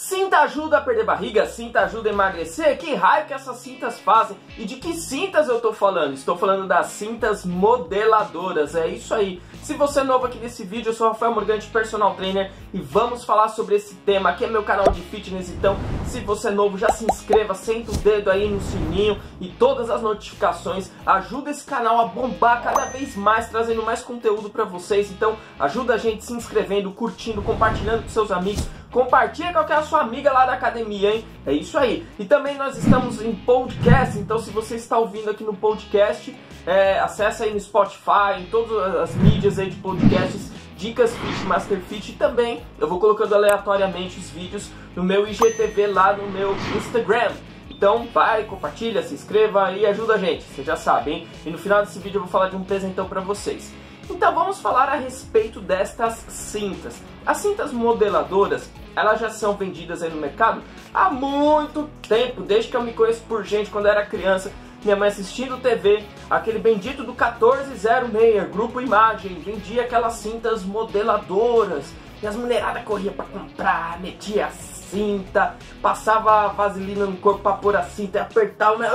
Cinta ajuda a perder barriga, cinta ajuda a emagrecer? Que raio que essas cintas fazem? E de que cintas eu tô falando? Estou falando das cintas modeladoras, é isso aí. Se você é novo aqui nesse vídeo, eu sou Rafael Morgante, personal trainer, e vamos falar sobre esse tema. Aqui é meu canal de fitness, então se você é novo, já se inscreva, senta o dedo aí no sininho e todas as notificações. Ajuda esse canal a bombar cada vez mais, trazendo mais conteúdo para vocês. Então ajuda a gente se inscrevendo, curtindo, compartilhando com seus amigos Compartilha com aquela sua amiga lá da academia, hein? É isso aí. E também nós estamos em podcast, então se você está ouvindo aqui no podcast, é, acessa aí no Spotify, em todas as mídias aí de podcasts, Dicas Fit, Master Fit e também eu vou colocando aleatoriamente os vídeos no meu IGTV lá no meu Instagram. Então vai, compartilha, se inscreva e ajuda a gente, você já sabe, hein? E no final desse vídeo eu vou falar de um presentão para vocês. Então vamos falar a respeito destas cintas. As cintas modeladoras, elas já são vendidas aí no mercado há muito tempo, desde que eu me conheço por gente, quando era criança, minha mãe assistindo TV, aquele bendito do 1406, Grupo Imagem, vendia aquelas cintas modeladoras, e as mulheradas corriam para comprar, metia a cinta, passava vaselina no corpo para pôr a cinta e apertava, né?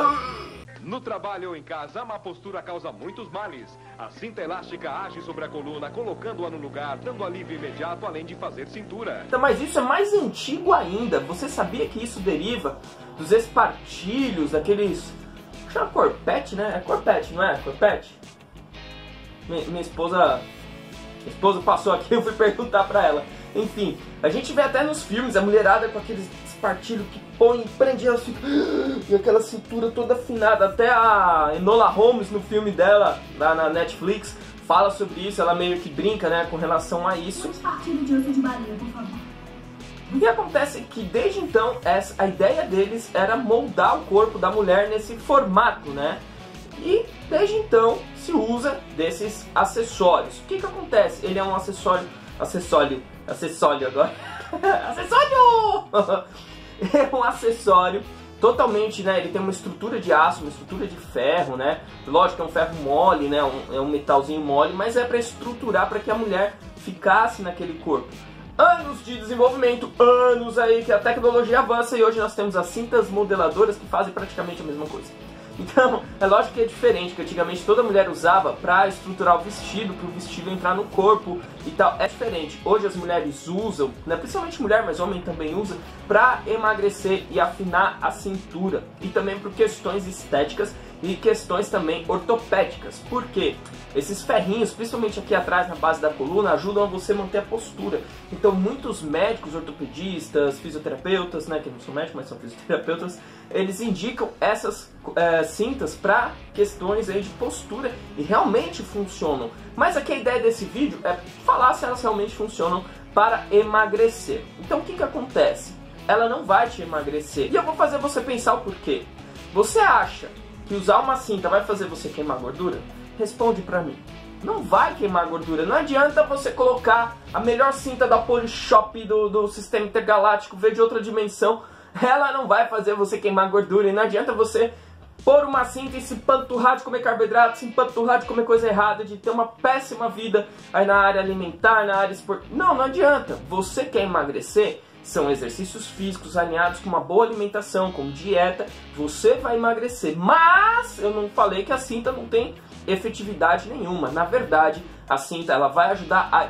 No trabalho ou em casa, a má postura causa muitos males. A cinta elástica age sobre a coluna, colocando-a no lugar, dando alívio imediato, além de fazer cintura. Então, mas isso é mais antigo ainda. Você sabia que isso deriva dos espartilhos, daqueles... Chama corpete, né? É corpete, não é? Corpete? Minha, minha esposa... Minha esposa passou aqui, eu fui perguntar pra ela. Enfim, a gente vê até nos filmes a mulherada com aqueles espartilhos que põe, prende ela assim, e aquela cintura toda afinada. Até a Enola Holmes no filme dela, lá na Netflix, fala sobre isso, ela meio que brinca, né, com relação a isso. De osso de baleia, por favor. O que acontece é que desde então essa, a ideia deles era moldar o corpo da mulher nesse formato, né? E desde então se usa desses acessórios. O que, que acontece? Ele é um acessório, acessório, acessório agora, acessório! é um acessório totalmente, né, ele tem uma estrutura de aço, uma estrutura de ferro, né, lógico é um ferro mole, né, um, é um metalzinho mole, mas é para estruturar para que a mulher ficasse naquele corpo. Anos de desenvolvimento, anos aí que a tecnologia avança e hoje nós temos as cintas modeladoras que fazem praticamente a mesma coisa. Então, é lógico que é diferente, que antigamente toda mulher usava para estruturar o vestido, para o vestido entrar no corpo e tal. É diferente. Hoje as mulheres usam, né, principalmente mulher, mas homem também usa, para emagrecer e afinar a cintura. E também por questões estéticas e questões também ortopédicas. Por quê? Esses ferrinhos, principalmente aqui atrás na base da coluna, ajudam a você manter a postura. Então muitos médicos, ortopedistas, fisioterapeutas, né, que não são médicos, mas são fisioterapeutas, eles indicam essas é, cintas para questões aí de postura e realmente funcionam. Mas aqui a ideia desse vídeo é falar se elas realmente funcionam para emagrecer. Então o que, que acontece? Ela não vai te emagrecer. E eu vou fazer você pensar o porquê. Você acha que usar uma cinta vai fazer você queimar gordura? Responde pra mim. Não vai queimar gordura. Não adianta você colocar a melhor cinta da Polishop do, do sistema intergaláctico, ver de outra dimensão. Ela não vai fazer você queimar gordura. E não adianta você pôr uma cinta e se panturrar de comer carboidrato, se panturrar de comer coisa errada, de ter uma péssima vida aí na área alimentar, na área esportiva. Não, não adianta. Você quer emagrecer? São exercícios físicos alinhados com uma boa alimentação, com dieta, você vai emagrecer. Mas eu não falei que a cinta não tem efetividade nenhuma. Na verdade, a cinta ela vai ajudar a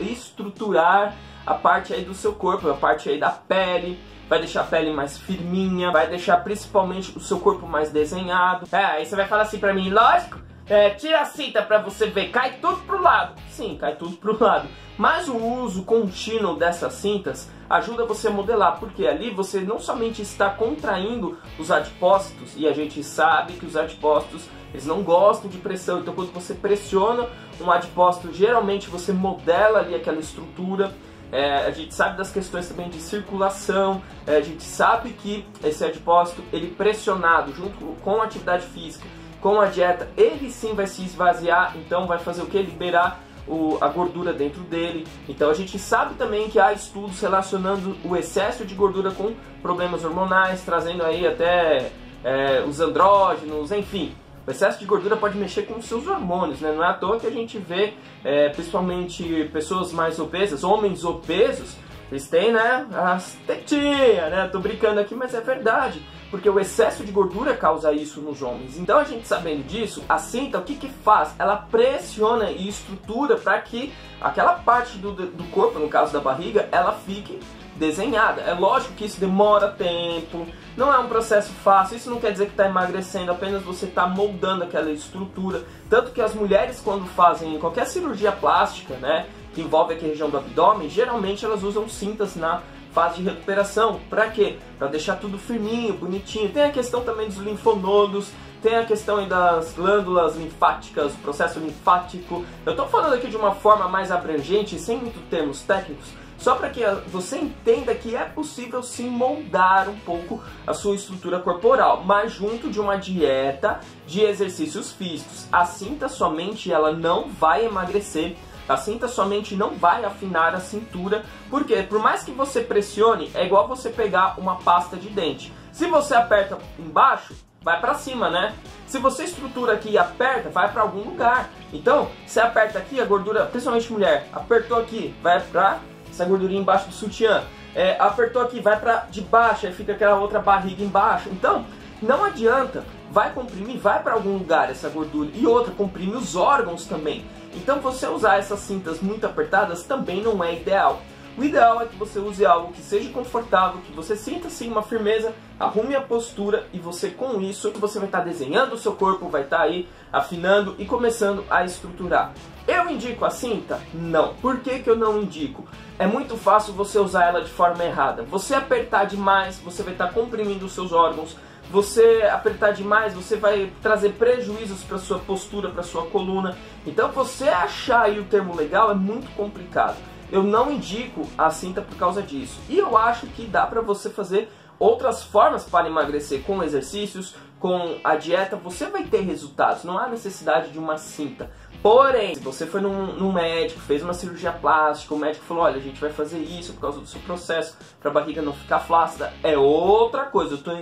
estruturar a parte aí do seu corpo, a parte aí da pele, vai deixar a pele mais firminha, vai deixar principalmente o seu corpo mais desenhado. É, aí você vai falar assim pra mim, lógico, é, tira a cinta pra você ver, cai tudo pro lado. Sim, cai tudo pro lado. Mas o uso contínuo dessas cintas ajuda você a modelar, porque ali você não somente está contraindo os adipócitos, e a gente sabe que os adipócitos eles não gostam de pressão, então quando você pressiona um adipócito, geralmente você modela ali aquela estrutura. É, a gente sabe das questões também de circulação, é, a gente sabe que esse adipócito, ele pressionado junto com a atividade física, com a dieta, ele sim vai se esvaziar, então vai fazer o que? Liberar o, a gordura dentro dele. Então a gente sabe também que há estudos relacionando o excesso de gordura com problemas hormonais, trazendo aí até é, os andrógenos, enfim. O excesso de gordura pode mexer com os seus hormônios, né? Não é à toa que a gente vê, é, principalmente pessoas mais obesas, homens obesos, eles têm, né, as tetinhas, né? Tô brincando aqui, mas é verdade. Porque o excesso de gordura causa isso nos homens. Então a gente sabendo disso, a cinta o que que faz? Ela pressiona e estrutura para que aquela parte do, do corpo, no caso da barriga, ela fique desenhada. É lógico que isso demora tempo, não é um processo fácil, isso não quer dizer que está emagrecendo, apenas você está moldando aquela estrutura. Tanto que as mulheres quando fazem qualquer cirurgia plástica, né, que envolve aqui a região do abdômen, geralmente elas usam cintas na fase de recuperação. Para quê? Para deixar tudo firminho, bonitinho. Tem a questão também dos linfonodos, tem a questão das glândulas linfáticas, o processo linfático. Eu estou falando aqui de uma forma mais abrangente, sem muitos termos técnicos, só para que você entenda que é possível sim moldar um pouco a sua estrutura corporal, mas junto de uma dieta de exercícios físicos. A cinta somente ela não vai emagrecer, a cinta somente não vai afinar a cintura, porque por mais que você pressione, é igual você pegar uma pasta de dente. Se você aperta embaixo, vai para cima, né? Se você estrutura aqui e aperta, vai para algum lugar. Então, você aperta aqui, a gordura, principalmente mulher, apertou aqui, vai para essa gordurinha embaixo do sutiã. É, apertou aqui, vai para de baixo, aí fica aquela outra barriga embaixo. Então, não adianta, vai comprimir, vai para algum lugar essa gordura. E outra, comprime os órgãos também. Então, você usar essas cintas muito apertadas também não é ideal. O ideal é que você use algo que seja confortável, que você sinta assim uma firmeza, arrume a postura e você com isso você vai estar desenhando o seu corpo, vai estar aí afinando e começando a estruturar. Eu indico a cinta? Não. Por que, que eu não indico? É muito fácil você usar ela de forma errada. Você apertar demais, você vai estar comprimindo os seus órgãos. Você apertar demais, você vai trazer prejuízos para sua postura, para sua coluna. Então, você achar aí o termo legal é muito complicado. Eu não indico a cinta por causa disso. E eu acho que dá para você fazer outras formas para emagrecer com exercícios, com a dieta, você vai ter resultados. Não há necessidade de uma cinta. Porém, se você foi num, num, médico, fez uma cirurgia plástica, o médico falou, olha, a gente vai fazer isso por causa do seu processo, para a barriga não ficar flácida, é outra coisa. Eu estou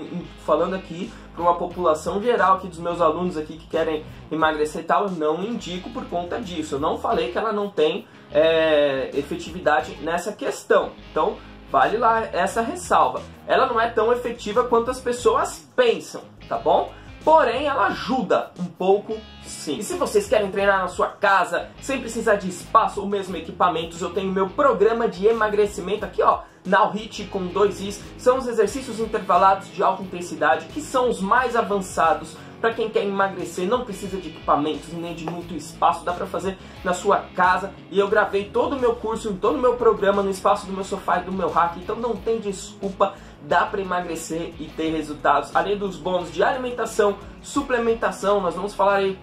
falando aqui para uma população geral aqui dos meus alunos aqui que querem emagrecer e tal, eu não indico por conta disso. Eu não falei que ela não tem é, efetividade nessa questão. Então, vale lá essa ressalva. Ela não é tão efetiva quanto as pessoas pensam, tá bom? Porém, ela ajuda um pouco sim. E se vocês querem treinar na sua casa, sem precisar de espaço ou mesmo equipamentos, eu tenho meu programa de emagrecimento aqui, ó. Now Hit com dois Is, são os exercícios intervalados de alta intensidade que são os mais avançados para quem quer emagrecer, não precisa de equipamentos nem de muito espaço, dá para fazer na sua casa. E eu gravei todo o meu curso, todo o meu programa no espaço do meu sofá e do meu rack, então não tem desculpa dá para emagrecer e ter resultados. Além dos bônus de alimentação, suplementação, nós vamos falar aí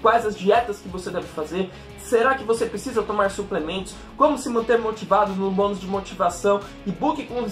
quais as dietas que você deve fazer. Será que você precisa tomar suplementos? Como se manter motivado no bônus de motivação? E-book com,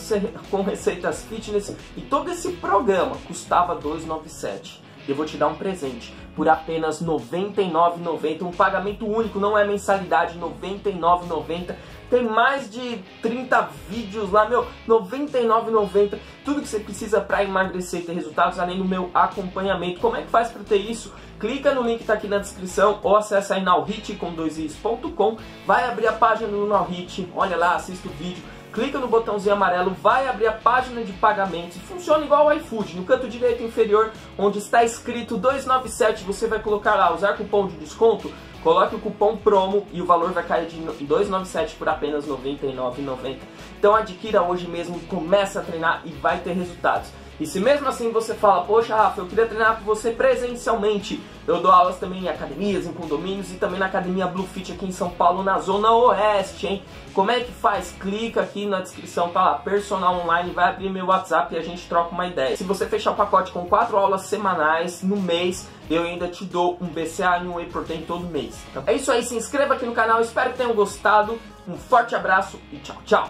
com receitas fitness. E todo esse programa custava 297 eu vou te dar um presente por apenas R$ 99,90, um pagamento único, não é mensalidade, R$ 99,90. Tem mais de 30 vídeos lá, meu, R$ 99,90. Tudo que você precisa para emagrecer e ter resultados, além do meu acompanhamento. Como é que faz para ter isso? Clica no link que tá aqui na descrição ou acessa aí nowhit com dois is.com. Vai abrir a página do Nowhit, olha lá, assista o vídeo clica no botãozinho amarelo, vai abrir a página de pagamentos. Funciona igual o iFood. No canto direito inferior, onde está escrito 297, você vai colocar lá, usar cupom de desconto, coloque o cupom promo e o valor vai cair de 297 por apenas R$ 99,90. Então adquira hoje mesmo, começa a treinar e vai ter resultados. E se mesmo assim você fala, poxa Rafa, eu queria treinar com você presencialmente, eu dou aulas também em academias, em condomínios e também na academia Blue Fit aqui em São Paulo, na Zona Oeste, hein? Como é que faz? Clica aqui na descrição, tá lá, personal online, vai abrir meu WhatsApp e a gente troca uma ideia. Se você fechar o pacote com quatro aulas semanais no mês, eu ainda te dou um BCA e um Whey Protein todo mês. Então, é isso aí, se inscreva aqui no canal, espero que tenham gostado, um forte abraço e tchau, tchau!